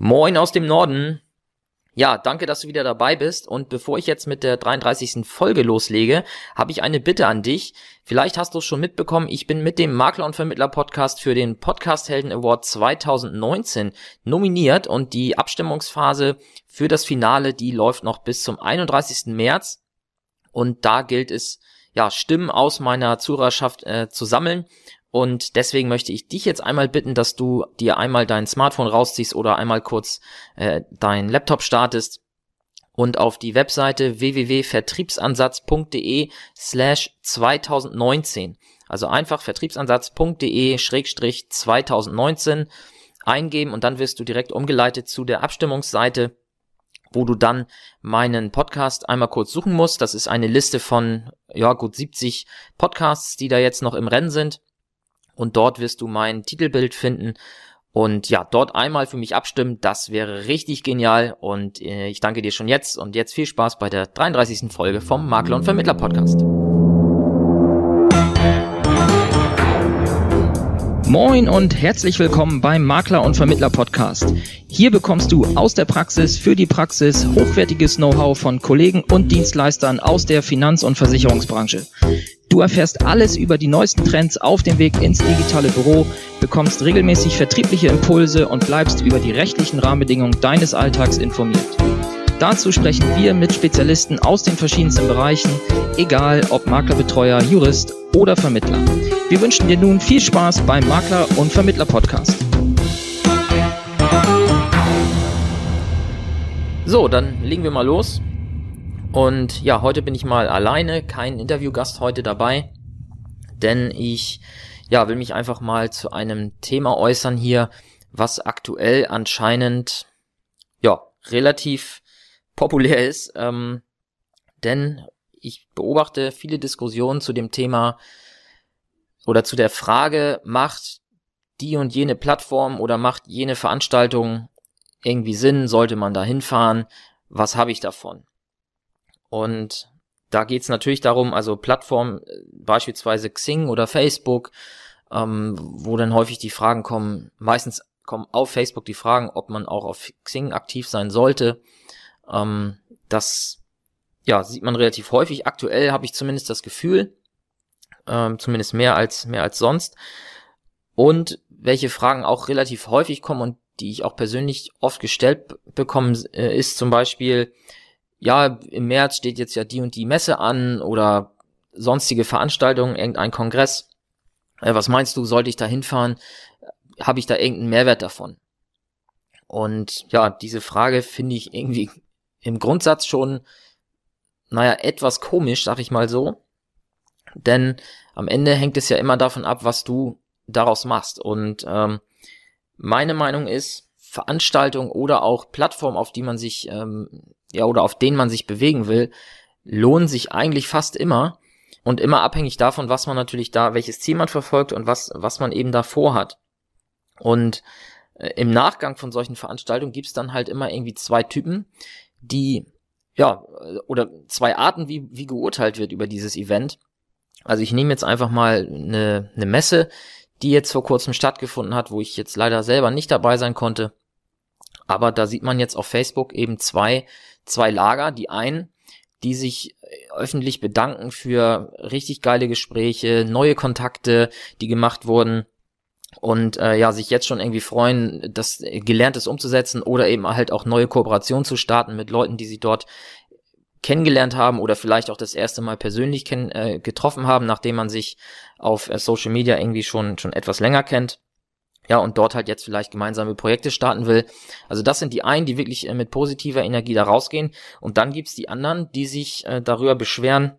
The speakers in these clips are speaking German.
Moin aus dem Norden. Ja, danke, dass du wieder dabei bist. Und bevor ich jetzt mit der 33. Folge loslege, habe ich eine Bitte an dich. Vielleicht hast du es schon mitbekommen, ich bin mit dem Makler und Vermittler Podcast für den Podcast Helden Award 2019 nominiert und die Abstimmungsphase für das Finale, die läuft noch bis zum 31. März. Und da gilt es, ja, Stimmen aus meiner Zuhörerschaft äh, zu sammeln und deswegen möchte ich dich jetzt einmal bitten, dass du dir einmal dein Smartphone rausziehst oder einmal kurz äh, dein Laptop startest und auf die Webseite www.vertriebsansatz.de slash 2019, also einfach vertriebsansatz.de schrägstrich 2019 eingeben und dann wirst du direkt umgeleitet zu der Abstimmungsseite, wo du dann meinen Podcast einmal kurz suchen musst. Das ist eine Liste von, ja, gut 70 Podcasts, die da jetzt noch im Rennen sind und dort wirst du mein Titelbild finden. Und ja, dort einmal für mich abstimmen, das wäre richtig genial und äh, ich danke dir schon jetzt und jetzt viel Spaß bei der 33. Folge vom Makler und Vermittler Podcast. Moin und herzlich willkommen beim Makler und Vermittler Podcast. Hier bekommst du aus der Praxis für die Praxis hochwertiges Know-how von Kollegen und Dienstleistern aus der Finanz- und Versicherungsbranche. Du erfährst alles über die neuesten Trends auf dem Weg ins digitale Büro, bekommst regelmäßig vertriebliche Impulse und bleibst über die rechtlichen Rahmenbedingungen deines Alltags informiert. Dazu sprechen wir mit Spezialisten aus den verschiedensten Bereichen, egal ob Maklerbetreuer, Jurist oder Vermittler. Wir wünschen dir nun viel Spaß beim Makler und Vermittler Podcast. So, dann legen wir mal los. Und ja, heute bin ich mal alleine, kein Interviewgast heute dabei, denn ich ja, will mich einfach mal zu einem Thema äußern hier, was aktuell anscheinend ja, relativ populär ist, ähm, denn ich beobachte viele Diskussionen zu dem Thema oder zu der Frage, macht die und jene Plattform oder macht jene Veranstaltung irgendwie Sinn, sollte man da hinfahren, was habe ich davon? Und da geht's natürlich darum, also Plattformen, äh, beispielsweise Xing oder Facebook, ähm, wo dann häufig die Fragen kommen, meistens kommen auf Facebook die Fragen, ob man auch auf Xing aktiv sein sollte. Ähm, das ja, sieht man relativ häufig. Aktuell habe ich zumindest das Gefühl, ähm, zumindest mehr als mehr als sonst. Und welche Fragen auch relativ häufig kommen und die ich auch persönlich oft gestellt bekommen, äh, ist zum Beispiel, ja, im März steht jetzt ja die und die Messe an oder sonstige Veranstaltungen, irgendein Kongress. Äh, was meinst du, sollte ich da hinfahren? Habe ich da irgendeinen Mehrwert davon? Und ja, diese Frage finde ich irgendwie im Grundsatz schon, naja, etwas komisch, sag ich mal so. Denn am Ende hängt es ja immer davon ab, was du daraus machst. Und ähm, meine Meinung ist, Veranstaltung oder auch Plattform, auf die man sich ähm, ja, oder auf denen man sich bewegen will, lohnen sich eigentlich fast immer und immer abhängig davon, was man natürlich da, welches Ziel man verfolgt und was, was man eben da vorhat. Und äh, im Nachgang von solchen Veranstaltungen gibt's dann halt immer irgendwie zwei Typen, die, ja, oder zwei Arten, wie, wie geurteilt wird über dieses Event. Also ich nehme jetzt einfach mal eine, eine Messe, die jetzt vor kurzem stattgefunden hat, wo ich jetzt leider selber nicht dabei sein konnte. Aber da sieht man jetzt auf Facebook eben zwei, zwei Lager. Die einen, die sich äh, öffentlich bedanken für richtig geile Gespräche, neue Kontakte, die gemacht wurden und äh, ja, sich jetzt schon irgendwie freuen, das Gelerntes umzusetzen oder eben halt auch neue Kooperationen zu starten mit Leuten, die sie dort kennengelernt haben oder vielleicht auch das erste Mal persönlich kenn äh, getroffen haben, nachdem man sich auf äh, Social Media irgendwie schon schon etwas länger kennt ja, und dort halt jetzt vielleicht gemeinsame Projekte starten will. Also das sind die einen, die wirklich äh, mit positiver Energie da rausgehen. Und dann gibt's die anderen, die sich äh, darüber beschweren,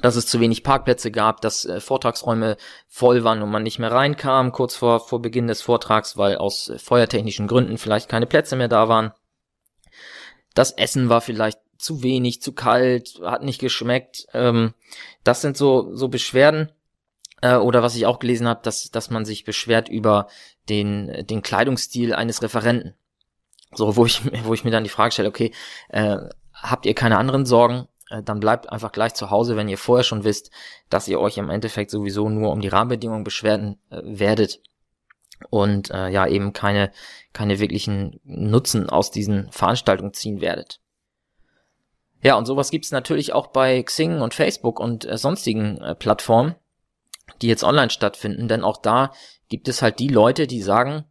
dass es zu wenig Parkplätze gab, dass äh, Vortragsräume voll waren und man nicht mehr reinkam, kurz vor, vor Beginn des Vortrags, weil aus äh, feuertechnischen Gründen vielleicht keine Plätze mehr da waren. Das Essen war vielleicht zu wenig, zu kalt, hat nicht geschmeckt. Ähm, das sind so, so Beschwerden äh, oder was ich auch gelesen habe, dass, dass man sich beschwert über den, den Kleidungsstil eines Referenten. So, wo ich, wo ich mir dann die Frage stelle, okay, äh, habt ihr keine anderen Sorgen? Äh, dann bleibt einfach gleich zu Hause, wenn ihr vorher schon wisst, dass ihr euch im Endeffekt sowieso nur um die Rahmenbedingungen beschwerden äh, werdet. und äh, ja eben keine, keine wirklichen Nutzen aus diesen Veranstaltungen ziehen werdet. Ja, und sowas gibt's natürlich auch bei Xing und Facebook und äh, sonstigen äh, Plattformen, die jetzt online stattfinden, denn auch da gibt es halt die Leute, die sagen,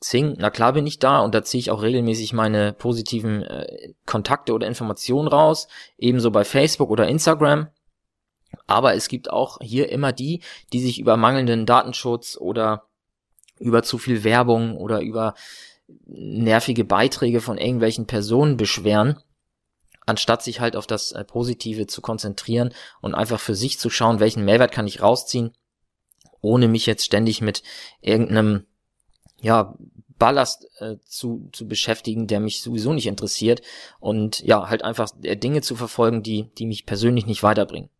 Xing, na klar bin ich da und da ziehe ich auch regelmäßig meine positiven äh, Kontakte oder Informationen raus, ebenso bei Facebook oder Instagram. Aber es gibt auch hier immer die, die sich über mangelnden Datenschutz oder über zu viel Werbung oder über nervige Beiträge von irgendwelchen Personen beschweren, anstatt sich halt auf das äh, Positive zu konzentrieren und einfach für sich zu schauen, welchen Mehrwert kann ich rausziehen, ohne mich jetzt ständig mit irgendeinem ja, Ballast äh, zu, zu beschäftigen, der mich sowieso nicht interessiert und ja, halt einfach äh, Dinge zu verfolgen, die, die mich persönlich nicht weiterbringen.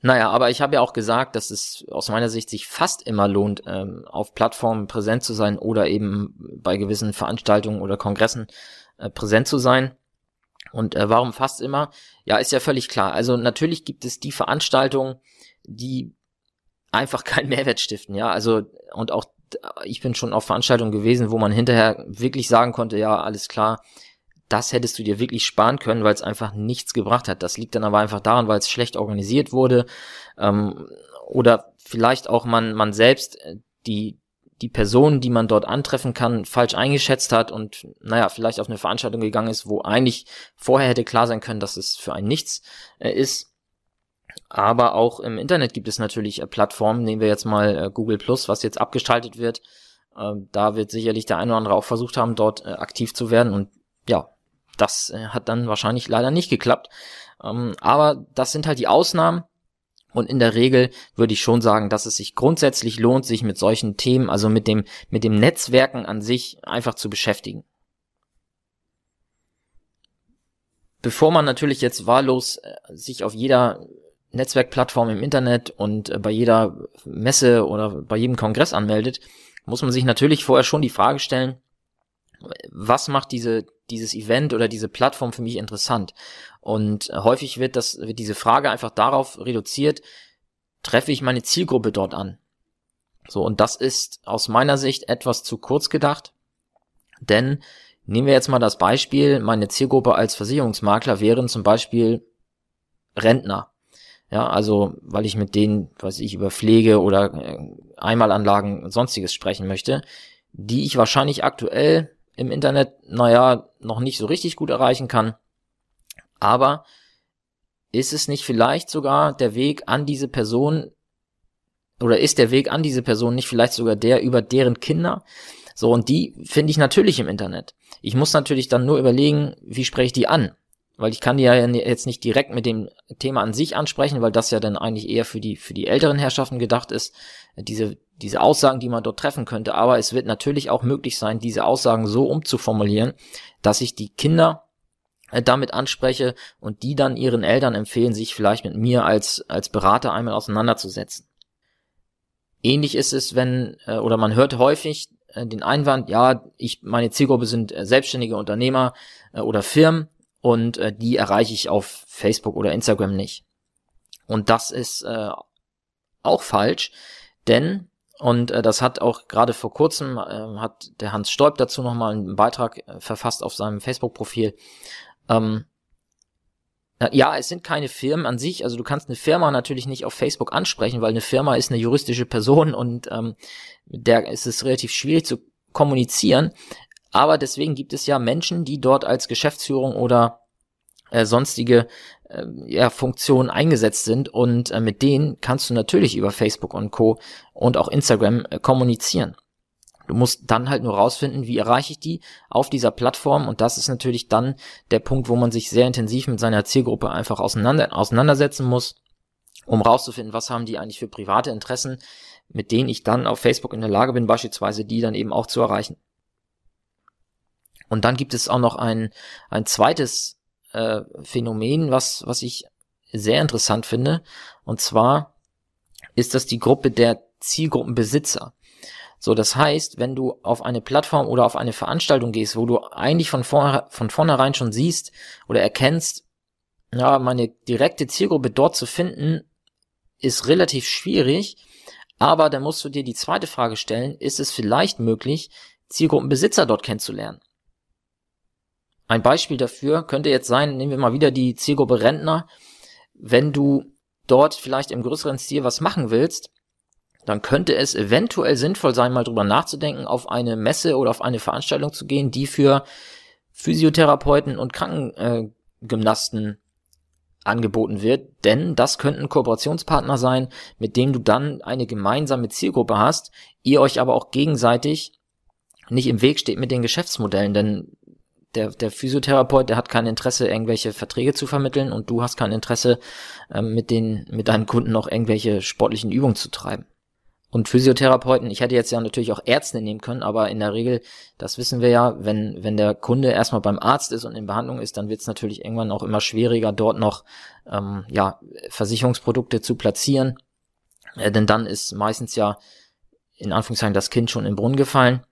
Naja, aber ich habe ja auch gesagt, dass es aus meiner Sicht sich fast immer lohnt, ähm, auf Plattformen präsent zu sein oder eben bei gewissen Veranstaltungen oder Kongressen äh, präsent zu sein. Und äh, warum fast immer? Ja, ist ja völlig klar. Also natürlich gibt es die Veranstaltungen, die einfach keinen Mehrwert stiften, ja. Also und auch ich bin schon auf Veranstaltungen gewesen, wo man hinterher wirklich sagen konnte, ja, alles klar, das hättest du dir wirklich sparen können, weil es einfach nichts gebracht hat. Das liegt dann aber einfach daran, weil es schlecht organisiert wurde ähm, oder vielleicht auch man man selbst äh, die die Person, die man dort antreffen kann, falsch eingeschätzt hat und naja, vielleicht auf eine Veranstaltung gegangen ist, wo eigentlich vorher hätte klar sein können, dass es für einen nichts äh, ist. Aber auch im Internet gibt es natürlich äh, Plattformen, nehmen wir jetzt mal äh, Google Plus, was jetzt abgeschaltet wird. Äh, da wird sicherlich der eine oder andere auch versucht haben, dort äh, aktiv zu werden und ja, das äh, hat dann wahrscheinlich leider nicht geklappt. Ähm, aber das sind halt die Ausnahmen. Und in der Regel würde ich schon sagen, dass es sich grundsätzlich lohnt, sich mit solchen Themen, also mit dem, mit dem Netzwerken an sich einfach zu beschäftigen. Bevor man natürlich jetzt wahllos äh, sich auf jeder Netzwerkplattform im Internet und äh, bei jeder Messe oder bei jedem Kongress anmeldet, muss man sich natürlich vorher schon die Frage stellen, was macht diese, dieses Event oder diese Plattform für mich interessant? Und häufig wird das, wird diese Frage einfach darauf reduziert, treffe ich meine Zielgruppe dort an? So, und das ist aus meiner Sicht etwas zu kurz gedacht, denn nehmen wir jetzt mal das Beispiel, meine Zielgruppe als Versicherungsmakler wären zum Beispiel Rentner. Ja, also, weil ich mit denen, weiß ich, über Pflege oder äh, Einmalanlagen und sonstiges sprechen möchte, die ich wahrscheinlich aktuell im Internet, naja, noch nicht so richtig gut erreichen kann. Aber ist es nicht vielleicht sogar der Weg an diese Person oder ist der Weg an diese Person nicht vielleicht sogar der über deren Kinder? So, und die finde ich natürlich im Internet. Ich muss natürlich dann nur überlegen, wie spreche ich die an? Weil ich kann die ja jetzt nicht direkt mit dem Thema an sich ansprechen, weil das ja dann eigentlich eher für die, für die älteren Herrschaften gedacht ist. Diese diese Aussagen, die man dort treffen könnte. Aber es wird natürlich auch möglich sein, diese Aussagen so umzuformulieren, dass ich die Kinder äh, damit anspreche und die dann ihren Eltern empfehlen, sich vielleicht mit mir als, als Berater einmal auseinanderzusetzen. Ähnlich ist es, wenn, äh, oder man hört häufig äh, den Einwand, ja, ich, meine Zielgruppe sind selbstständige Unternehmer oder Firmen und die erreiche ich auf Facebook oder Instagram nicht. Und das ist auch falsch, denn und äh, das hat auch gerade vor kurzem, äh, hat der Hans Stolp dazu nochmal einen Beitrag äh, verfasst auf seinem Facebook-Profil. Ähm, ja, es sind keine Firmen an sich. Also du kannst eine Firma natürlich nicht auf Facebook ansprechen, weil eine Firma ist eine juristische Person und ähm, mit der ist es relativ schwierig zu kommunizieren. Aber deswegen gibt es ja Menschen, die dort als Geschäftsführung oder äh, sonstige äh, ja, Funktionen eingesetzt sind und äh, mit denen kannst du natürlich über Facebook und Co. und auch Instagram äh, kommunizieren. Du musst dann halt nur rausfinden, wie erreiche ich die auf dieser Plattform und das ist natürlich dann der Punkt, wo man sich sehr intensiv mit seiner Zielgruppe einfach auseinander, auseinandersetzen muss, um rauszufinden, was haben die eigentlich für private Interessen, mit denen ich dann auf Facebook in der Lage bin, beispielsweise die dann eben auch zu erreichen. Und dann gibt es auch noch ein, ein zweites äh, Phänomen, was, was ich sehr interessant finde. Und zwar ist das die Gruppe der Zielgruppenbesitzer. So, das heißt, wenn du auf eine Plattform oder auf eine Veranstaltung gehst, wo du eigentlich von, vor, von vornherein schon siehst oder erkennst, ja, meine direkte Zielgruppe dort zu finden, ist relativ schwierig, Aber dann musst du dir die zweite Frage stellen, ist es vielleicht möglich, Zielgruppenbesitzer dort kennenzulernen? Ein Beispiel dafür könnte jetzt sein, nehmen wir mal wieder die Zielgruppe Rentner. Wenn du dort vielleicht im größeren Stil was machen willst, dann könnte es eventuell sinnvoll sein, mal drüber nachzudenken, auf eine Messe oder auf eine Veranstaltung zu gehen, die für Physiotherapeuten und Krankengymnasten angeboten wird, denn das könnten Kooperationspartner sein, mit denen du dann eine gemeinsame Zielgruppe hast, ihr euch aber auch gegenseitig nicht im Weg steht mit den Geschäftsmodellen, denn der, der Physiotherapeut, der hat kein Interesse, irgendwelche Verträge zu vermitteln und du hast kein Interesse, ähm, mit den, mit deinen Kunden noch irgendwelche sportlichen Übungen zu treiben. Und Physiotherapeuten, ich hätte jetzt ja natürlich auch Ärzte nehmen können, aber in der Regel, das wissen wir ja, wenn, wenn der Kunde erstmal beim Arzt ist und in Behandlung ist, dann wird es natürlich irgendwann auch immer schwieriger, dort noch ähm, ja, Versicherungsprodukte zu platzieren. Äh, denn dann ist meistens ja in Anführungszeichen das Kind schon im Brunnen gefallen.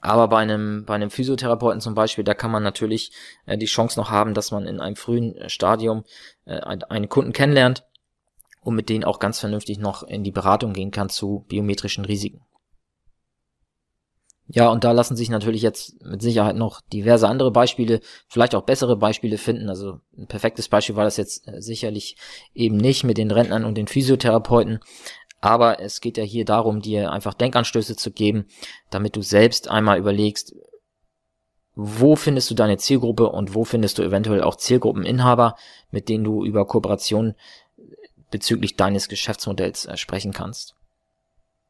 Aber bei einem, bei einem Physiotherapeuten zum Beispiel, da kann man natürlich äh, die Chance noch haben, dass man in einem frühen Stadium äh, einen Kunden kennenlernt und mit denen auch ganz vernünftig noch in die Beratung gehen kann zu biometrischen Risiken. Ja, und da lassen sich natürlich jetzt mit Sicherheit noch diverse andere Beispiele, vielleicht auch bessere Beispiele finden. Also ein perfektes Beispiel war das jetzt äh, sicherlich eben nicht mit den Rentnern und den Physiotherapeuten. Aber es geht ja hier darum, dir einfach Denkanstöße zu geben, damit du selbst einmal überlegst, wo findest du deine Zielgruppe und wo findest du eventuell auch Zielgruppeninhaber, mit denen du über Kooperation bezüglich deines Geschäftsmodells äh, sprechen kannst.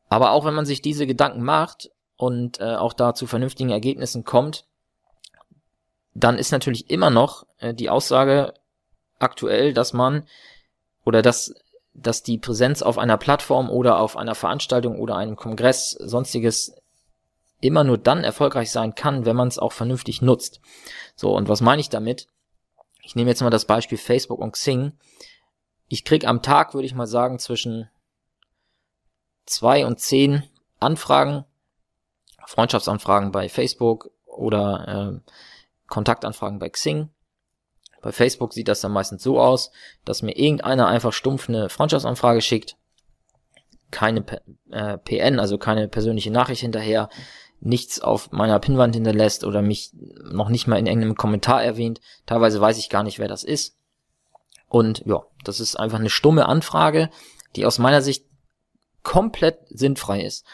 Aber auch wenn man sich diese Gedanken macht und äh, auch da zu vernünftigen Ergebnissen kommt, dann ist natürlich immer noch äh, die Aussage aktuell, dass man oder dass, dass die Präsenz auf einer Plattform oder auf einer Veranstaltung oder einem Kongress, sonstiges immer nur dann erfolgreich sein kann, wenn man es auch vernünftig nutzt. So, und was meine ich damit? Ich nehme jetzt mal das Beispiel Facebook und Xing ich krieg am Tag, würde ich mal sagen, zwischen zwei und zehn Anfragen, Freundschaftsanfragen bei Facebook oder äh, Kontaktanfragen bei Xing. Bei Facebook sieht das dann meistens so aus, dass mir irgendeiner einfach stumpf eine Freundschaftsanfrage schickt, keine äh, PN, also keine persönliche Nachricht hinterher, nichts auf meiner Pinnwand hinterlässt oder mich noch nicht mal in irgendeinem Kommentar erwähnt. Teilweise weiß ich gar nicht, wer das ist. Und ja, das ist einfach eine stumme Anfrage, die aus meiner Sicht komplett sinnfrei ist.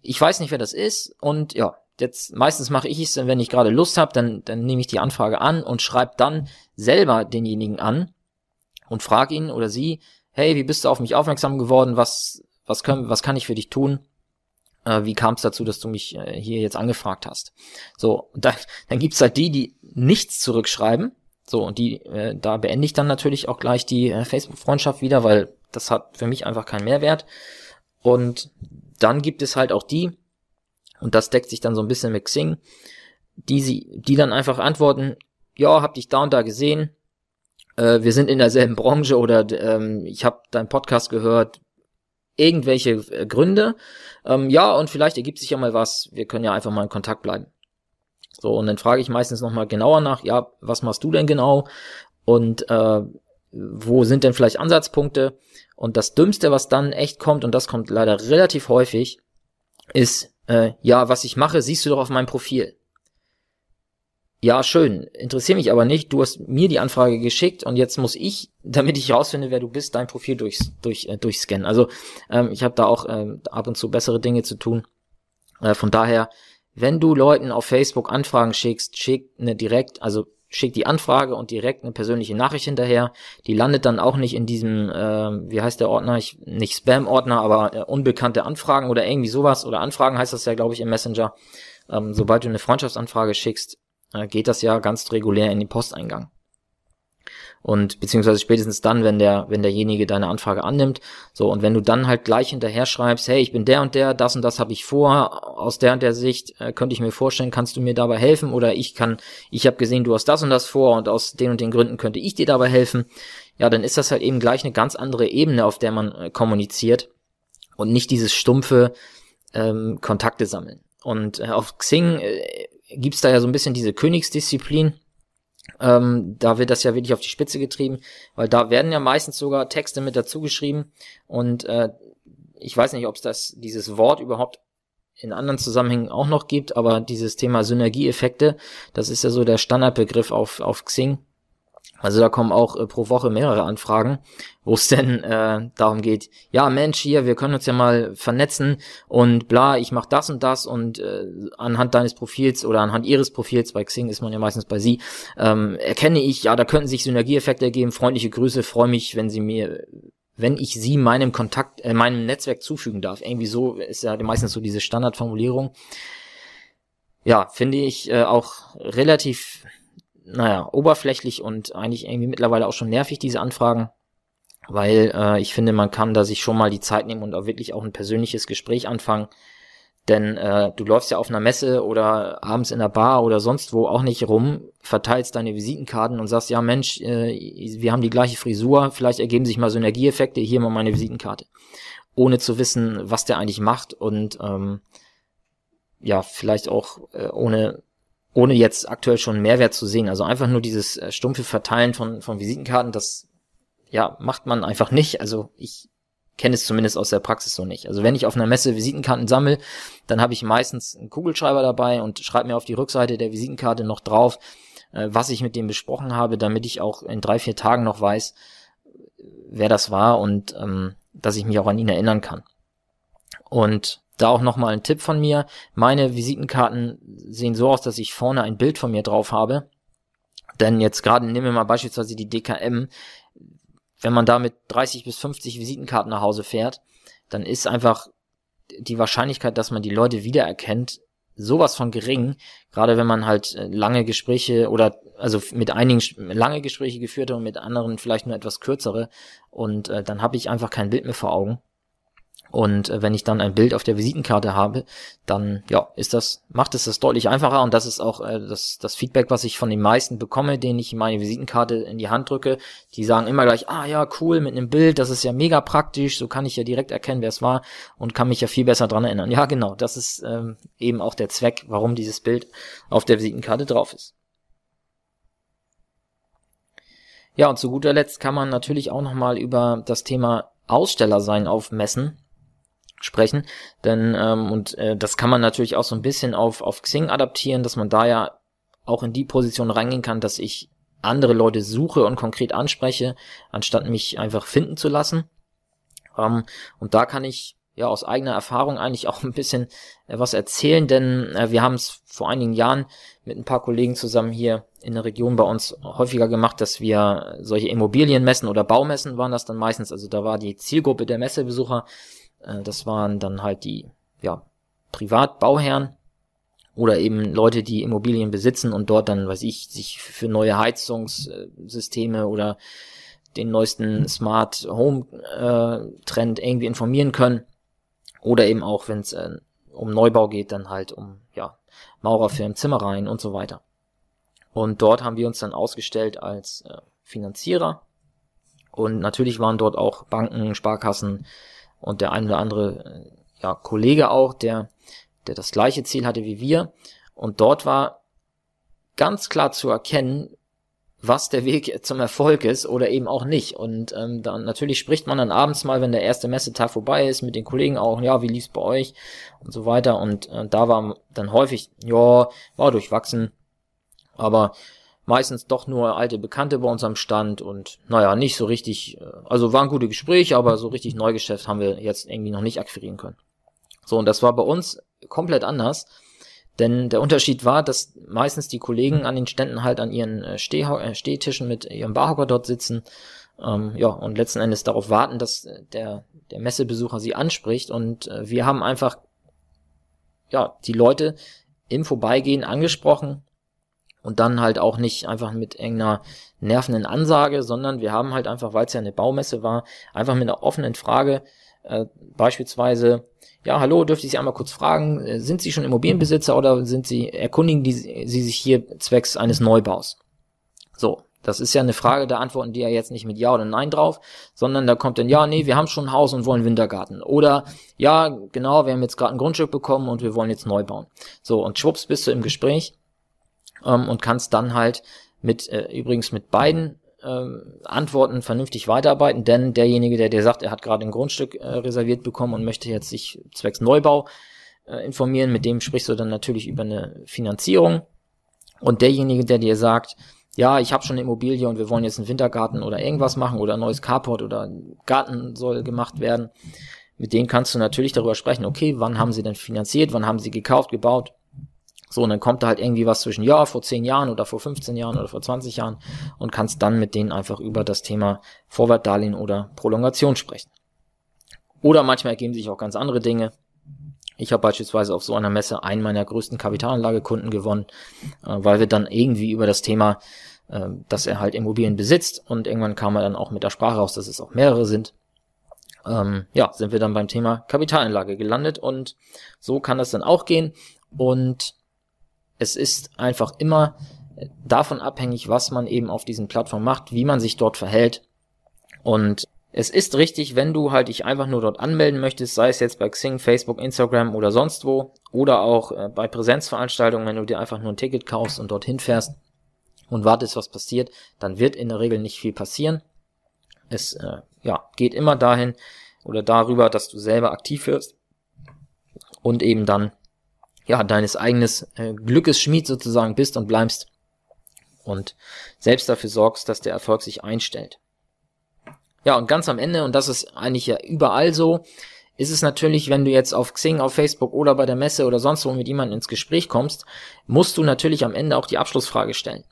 Ich weiß nicht, wer das ist und ja, jetzt meistens mache ich es, wenn ich gerade Lust habe, dann, dann nehme ich die Anfrage an und schreibe dann selber denjenigen an und frage ihn oder sie, hey, wie bist du auf mich aufmerksam geworden? Was, was, können, was kann ich für dich tun? Äh, wie kam es dazu, dass du mich äh, hier jetzt angefragt hast? So, dann, dann gibt's halt die, die nichts zurückschreiben so, und die, äh, da beende ich dann natürlich auch gleich die äh, Facebook-Freundschaft wieder, weil das hat für mich einfach keinen Mehrwert. Und dann gibt es halt auch die, und das deckt sich dann so ein bisschen mit Xing, die sie, die dann einfach antworten, ja, hab dich da und da gesehen, äh, wir sind in derselben Branche oder ähm, ich habe deinen Podcast gehört, irgendwelche äh, Gründe, ähm, ja, und vielleicht ergibt sich ja mal was, wir können ja einfach mal in Kontakt bleiben. So, und dann frage ich meistens nochmal genauer nach, ja, was machst du denn genau? Und äh, wo sind denn vielleicht Ansatzpunkte? Und das Dümmste, was dann echt kommt, und das kommt leider relativ häufig, ist, äh, ja, was ich mache, siehst du doch auf meinem Profil. Ja, schön, interessiert mich aber nicht. Du hast mir die Anfrage geschickt und jetzt muss ich, damit ich rausfinde, wer du bist, dein Profil durchs, durch, äh, durchscannen. Also ähm, ich habe da auch ähm, ab und zu bessere Dinge zu tun. Äh, von daher wenn du Leuten auf Facebook Anfragen schickst, schick eine direkt, also schick die Anfrage und direkt eine persönliche Nachricht hinterher. Die landet dann auch nicht in diesem, äh, wie heißt der Ordner? Ich, nicht Spam-Ordner, aber äh, unbekannte Anfragen oder irgendwie sowas. Oder Anfragen heißt das ja, glaube ich, im Messenger. Ähm, sobald du eine Freundschaftsanfrage schickst, äh, geht das ja ganz regulär in den Posteingang und beziehungsweise spätestens dann, wenn der, wenn derjenige deine Anfrage annimmt. So, und wenn du dann halt gleich hinterher schreibst, hey, ich bin der und der, das und das habe ich vor, aus der und der Sicht äh, könnte ich mir vorstellen, kannst du mir dabei helfen? Oder ich kann, ich habe gesehen, du hast das und das vor und aus den und den Gründen könnte ich dir dabei helfen. Ja, dann ist das halt eben gleich eine ganz andere Ebene, auf der man äh, kommuniziert und nicht dieses stumpfe ähm, Kontakte sammeln. Und äh, auf Xing äh, gibt's da ja so ein bisschen diese Königsdisziplin ähm, da wird das ja wirklich auf die Spitze getrieben, weil da werden ja meistens sogar Texte mit dazu geschrieben und äh, ich weiß nicht, ob es das, dieses Wort überhaupt in anderen Zusammenhängen auch noch gibt, aber dieses Thema Synergieeffekte, das ist ja so der Standardbegriff auf, auf Xing. Also da kommen auch äh, pro Woche mehrere Anfragen, wo es denn äh, darum geht, ja Mensch, hier, wir können uns ja mal vernetzen und bla, ich mach das und das und äh, anhand deines Profils oder anhand ihres Profils, bei Xing ist man ja meistens bei sie, ähm, erkenne ich, ja, da könnten sich Synergieeffekte ergeben, freundliche Grüße, freue mich, wenn sie mir wenn ich sie meinem Kontakt, äh, meinem Netzwerk zufügen darf. Irgendwie so ist ja meistens so diese Standardformulierung. Ja, finde ich äh, auch relativ, naja, oberflächlich und eigentlich irgendwie mittlerweile auch schon nervig, diese Anfragen. Weil äh, ich finde, man kann da sich schon mal die Zeit nehmen und auch wirklich auch ein persönliches Gespräch anfangen denn äh, du läufst ja auf einer Messe oder abends in der Bar oder sonst wo auch nicht rum, verteilst deine Visitenkarten und sagst, ja Mensch, äh, wir haben die gleiche Frisur, vielleicht ergeben sich mal Synergieeffekte, hier mal meine Visitenkarte. Ohne zu wissen, was der eigentlich macht und ähm, ja, vielleicht auch äh, ohne ohne jetzt aktuell schon Mehrwert zu sehen. Also einfach nur dieses äh, stumpfe Verteilen von, von Visitenkarten, das ja, macht man einfach nicht. Also ich kenne es zumindest aus der Praxis so nicht. Also wenn ich auf einer Messe Visitenkarten sammle, dann habe ich meistens einen Kugelschreiber dabei und schreibe mir auf die Rückseite der Visitenkarte noch drauf, äh, was ich mit dem besprochen habe, damit ich auch in drei, vier Tagen noch weiß, wer das war und ähm, dass ich mich auch an ihn erinnern kann. Und da auch nochmal ein Tipp von mir. Meine Visitenkarten sehen so aus, dass ich vorne ein Bild von mir drauf habe. Denn jetzt gerade nehmen wir mal beispielsweise die DKM wenn man da mit 30 bis 50 Visitenkarten nach Hause fährt, dann ist einfach die Wahrscheinlichkeit, dass man die Leute wiedererkennt, sowas von gering, gerade wenn man halt äh, lange Gespräche oder also mit einigen lange Gespräche geführt hat und mit anderen vielleicht nur etwas kürzere und äh, dann habe ich einfach kein Bild mehr vor Augen und äh, wenn ich dann ein Bild auf der Visitenkarte habe, dann ja, ist das, macht es das deutlich einfacher und das ist auch äh, das, das Feedback, was ich von den meisten bekomme, denen ich meine Visitenkarte in die Hand drücke. Die sagen immer gleich, ah ja, cool, mit einem Bild, das ist ja mega praktisch, so kann ich ja direkt erkennen, wer es war und kann mich ja viel besser dran erinnern. Ja, genau, das ist ähm, eben auch der Zweck, warum dieses Bild auf der Visitenkarte drauf ist. Ja, und zu guter Letzt kann man natürlich auch nochmal über das Thema Aussteller sein auf Messen sprechen. Denn, ähm, und äh, das kann man natürlich auch so ein bisschen auf, auf Xing adaptieren, dass man da ja auch in die Position reingehen kann, dass ich andere Leute suche und konkret anspreche, anstatt mich einfach finden zu lassen. Ähm, und da kann ich ja aus eigener Erfahrung eigentlich auch ein bisschen äh, was erzählen, denn äh, wir haben es vor einigen Jahren mit ein paar Kollegen zusammen hier in der Region bei uns häufiger gemacht, dass wir solche Immobilienmessen oder Baumessen waren das dann meistens, also da war die Zielgruppe der Messebesucher äh, das waren dann halt die ja, Privatbauherren oder eben Leute, die Immobilien besitzen und dort dann, weiß ich, sich für neue Heizungssysteme oder den neuesten Smart Home äh, Trend irgendwie informieren können. Oder eben auch, wenn es äh, um Neubau geht, dann halt um ja, Maurerfirmen, Zimmereien und so weiter. Und dort haben wir uns dann ausgestellt als äh, Finanzierer. Und natürlich waren dort auch Banken, Sparkassen, und der ein oder andere äh, ja, Kollege auch, der, der das gleiche Ziel hatte wie wir. Und dort war ganz klar zu erkennen, was der Weg zum Erfolg ist oder eben auch nicht. Und ähm, dann natürlich spricht man dann abends mal, wenn der erste Messetag vorbei ist, mit den Kollegen auch, ja, wie lief's bei euch und so weiter. Und äh, da war dann häufig, ja, war durchwachsen, aber meistens doch nur alte Bekannte bei uns am Stand und naja, nicht so richtig, äh, also waren gute Gespräche, aber so richtig Neugeschäft haben wir jetzt irgendwie noch nicht akquirieren können. So, und das war bei uns komplett anders, denn der Unterschied war, dass meistens die Kollegen an den Ständen halt an ihren äh, Steh äh, Stehtischen mit ihrem Barhocker dort sitzen, ähm, ja, und letzten Endes darauf warten, dass der, der Messebesucher sie anspricht und wir haben einfach, ja, die Leute im Vorbeigehen angesprochen, und dann halt auch nicht einfach mit irgendeiner nervenden Ansage, sondern wir haben halt einfach, weil es ja eine Baumesse war, einfach mit einer offenen Frage, äh, beispielsweise, ja, hallo, dürfte ich Sie einmal kurz fragen, äh, sind Sie schon Immobilienbesitzer oder sind Sie, erkundigen die, Sie sich hier zwecks eines Neubaus? So, das ist ja eine Frage, da antworten die ja jetzt nicht mit Ja oder Nein drauf, sondern da kommt dann, ja, nee, wir haben schon ein Haus und wollen Wintergarten. Oder, ja, genau, wir haben jetzt gerade ein Grundstück bekommen und wir wollen jetzt neu bauen. So, und schwupps bist du im Gespräch ähm, und kannst dann halt mit, äh, übrigens mit beiden äh, Antworten vernünftig weiterarbeiten, denn derjenige, der dir sagt, er hat gerade ein Grundstück äh, reserviert bekommen und möchte jetzt sich zwecks Neubau äh, informieren, mit dem sprichst du dann natürlich über eine Finanzierung. Und derjenige, der dir sagt, ja, ich habe schon eine Immobilie und wir wollen jetzt einen Wintergarten oder irgendwas machen oder ein neues Carport oder Garten soll gemacht werden, mit denen kannst du natürlich darüber sprechen, okay, wann haben sie denn finanziert, wann haben sie gekauft, gebaut. So, und dann kommt da halt irgendwie was zwischen, ja, vor 10 Jahren oder vor 15 Jahren oder vor 20 Jahren und kannst dann mit denen einfach über das Thema Vorwartdarlehen oder Prolongation sprechen. Oder manchmal ergeben sich auch ganz andere Dinge. Ich habe beispielsweise auf so einer Messe einen meiner größten Kapitalanlagekunden gewonnen, äh, weil wir dann irgendwie über das Thema, äh, dass er halt Immobilien besitzt und irgendwann kam er dann auch mit der Sprache raus, dass es auch mehrere sind. Ähm, ja, sind wir dann beim Thema Kapitalanlage gelandet und so kann das dann auch gehen und es ist einfach immer davon abhängig, was man eben auf diesen Plattformen macht, wie man sich dort verhält und es ist richtig, wenn du halt dich einfach nur dort anmelden möchtest, sei es jetzt bei Xing, Facebook, Instagram oder sonst wo, oder auch äh, bei Präsenzveranstaltungen, wenn du dir einfach nur ein Ticket kaufst und dorthin fährst und wartest, was passiert, dann wird in der Regel nicht viel passieren. Es äh, ja, geht immer dahin oder darüber, dass du selber aktiv wirst und eben dann ja deines eigenes äh, Glückes Schmied sozusagen bist und bleibst und selbst dafür sorgst, dass der Erfolg sich einstellt. Ja, und ganz am Ende, und das ist eigentlich ja überall so, ist es natürlich, wenn du jetzt auf Xing, auf Facebook oder bei der Messe oder sonst wo mit jemandem ins Gespräch kommst, musst du natürlich am Ende auch die Abschlussfrage stellen.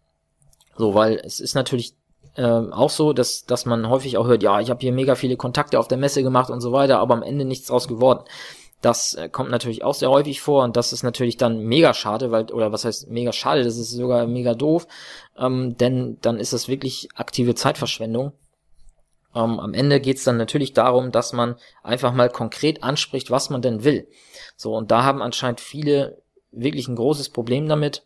So, weil es ist natürlich äh, auch so, dass, dass man häufig auch hört, ja, ich habe hier mega viele Kontakte auf der Messe gemacht und so weiter, aber am Ende nichts draus geworden. Das äh, kommt natürlich auch sehr häufig vor und das ist natürlich dann mega schade, weil, oder was heißt mega schade, das ist sogar mega doof, ähm, denn dann ist das wirklich aktive Zeitverschwendung ähm, am Ende geht's dann natürlich darum, dass man einfach mal konkret anspricht, was man denn will. So, und da haben anscheinend viele wirklich ein großes Problem damit,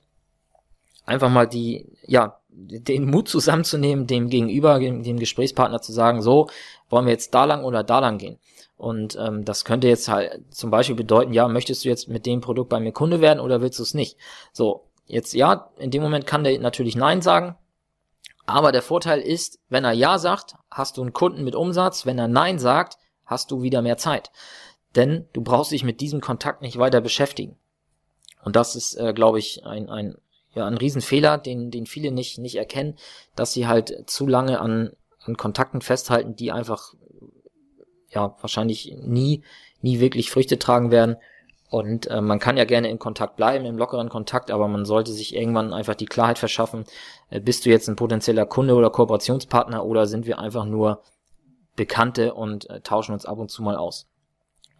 einfach mal die, ja, den Mut zusammenzunehmen, dem Gegenüber, dem, dem Gesprächspartner zu sagen, so, wollen wir jetzt da lang oder da lang gehen. Und ähm, das könnte jetzt halt zum Beispiel bedeuten, ja, möchtest du jetzt mit dem Produkt bei mir Kunde werden oder willst du es nicht? So, jetzt ja, in dem Moment kann der natürlich Nein sagen, aber der Vorteil ist, wenn er Ja sagt, hast du einen Kunden mit Umsatz. Wenn er Nein sagt, hast du wieder mehr Zeit. Denn du brauchst dich mit diesem Kontakt nicht weiter beschäftigen. Und das ist, äh, glaube ich, ein, ein, ja, ein Riesenfehler, den, den viele nicht, nicht erkennen, dass sie halt zu lange an, an Kontakten festhalten, die einfach, ja, wahrscheinlich nie, nie wirklich Früchte tragen werden und äh, man kann ja gerne in Kontakt bleiben, im lockeren Kontakt, aber man sollte sich irgendwann einfach die Klarheit verschaffen, äh, bist du jetzt ein potenzieller Kunde oder Kooperationspartner oder sind wir einfach nur Bekannte und äh, tauschen uns ab und zu mal aus.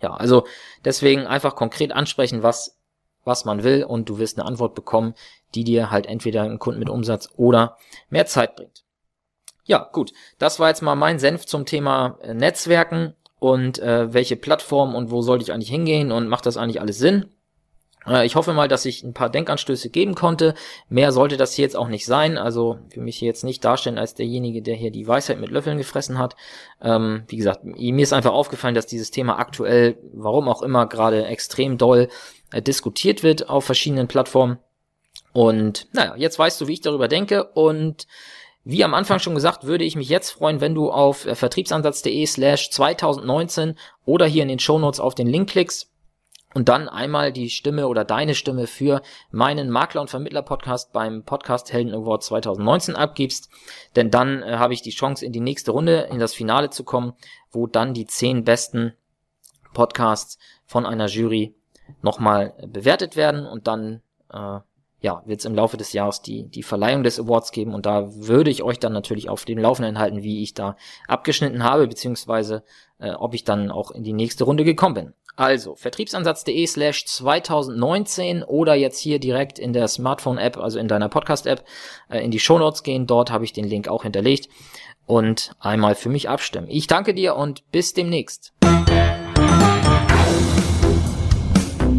Ja, also deswegen einfach konkret ansprechen, was, was man will und du wirst eine Antwort bekommen, die dir halt entweder einen Kunden mit Umsatz oder mehr Zeit bringt. Ja, gut. Das war jetzt mal mein Senf zum Thema äh, Netzwerken und äh, welche Plattform und wo sollte ich eigentlich hingehen und macht das eigentlich alles Sinn? Äh, ich hoffe mal, dass ich ein paar Denkanstöße geben konnte. Mehr sollte das hier jetzt auch nicht sein. Also für mich hier jetzt nicht darstellen als derjenige, der hier die Weisheit mit Löffeln gefressen hat. Ähm, wie gesagt, mir ist einfach aufgefallen, dass dieses Thema aktuell, warum auch immer, gerade extrem doll äh, diskutiert wird auf verschiedenen Plattformen. Und naja, jetzt weißt du, wie ich darüber denke und wie am Anfang schon gesagt, würde ich mich jetzt freuen, wenn du auf äh, vertriebsansatz.de slash 2019 oder hier in den Shownotes auf den Link klickst und dann einmal die Stimme oder deine Stimme für meinen Makler- und Vermittler-Podcast beim Podcast Helden Award 2019 abgibst. Denn dann äh, habe ich die Chance, in die nächste Runde, in das Finale zu kommen, wo dann die zehn besten Podcasts von einer Jury nochmal bewertet werden und dann äh, ja, wird es im Laufe des Jahres die, die Verleihung des Awards geben und da würde ich euch dann natürlich auf dem Laufenden halten, wie ich da abgeschnitten habe, beziehungsweise äh, ob ich dann auch in die nächste Runde gekommen bin. Also, vertriebsansatz.de slash 2019 oder jetzt hier direkt in der Smartphone-App, also in deiner Podcast-App, äh, in die Shownotes gehen. Dort habe ich den Link auch hinterlegt und einmal für mich abstimmen. Ich danke dir und bis demnächst.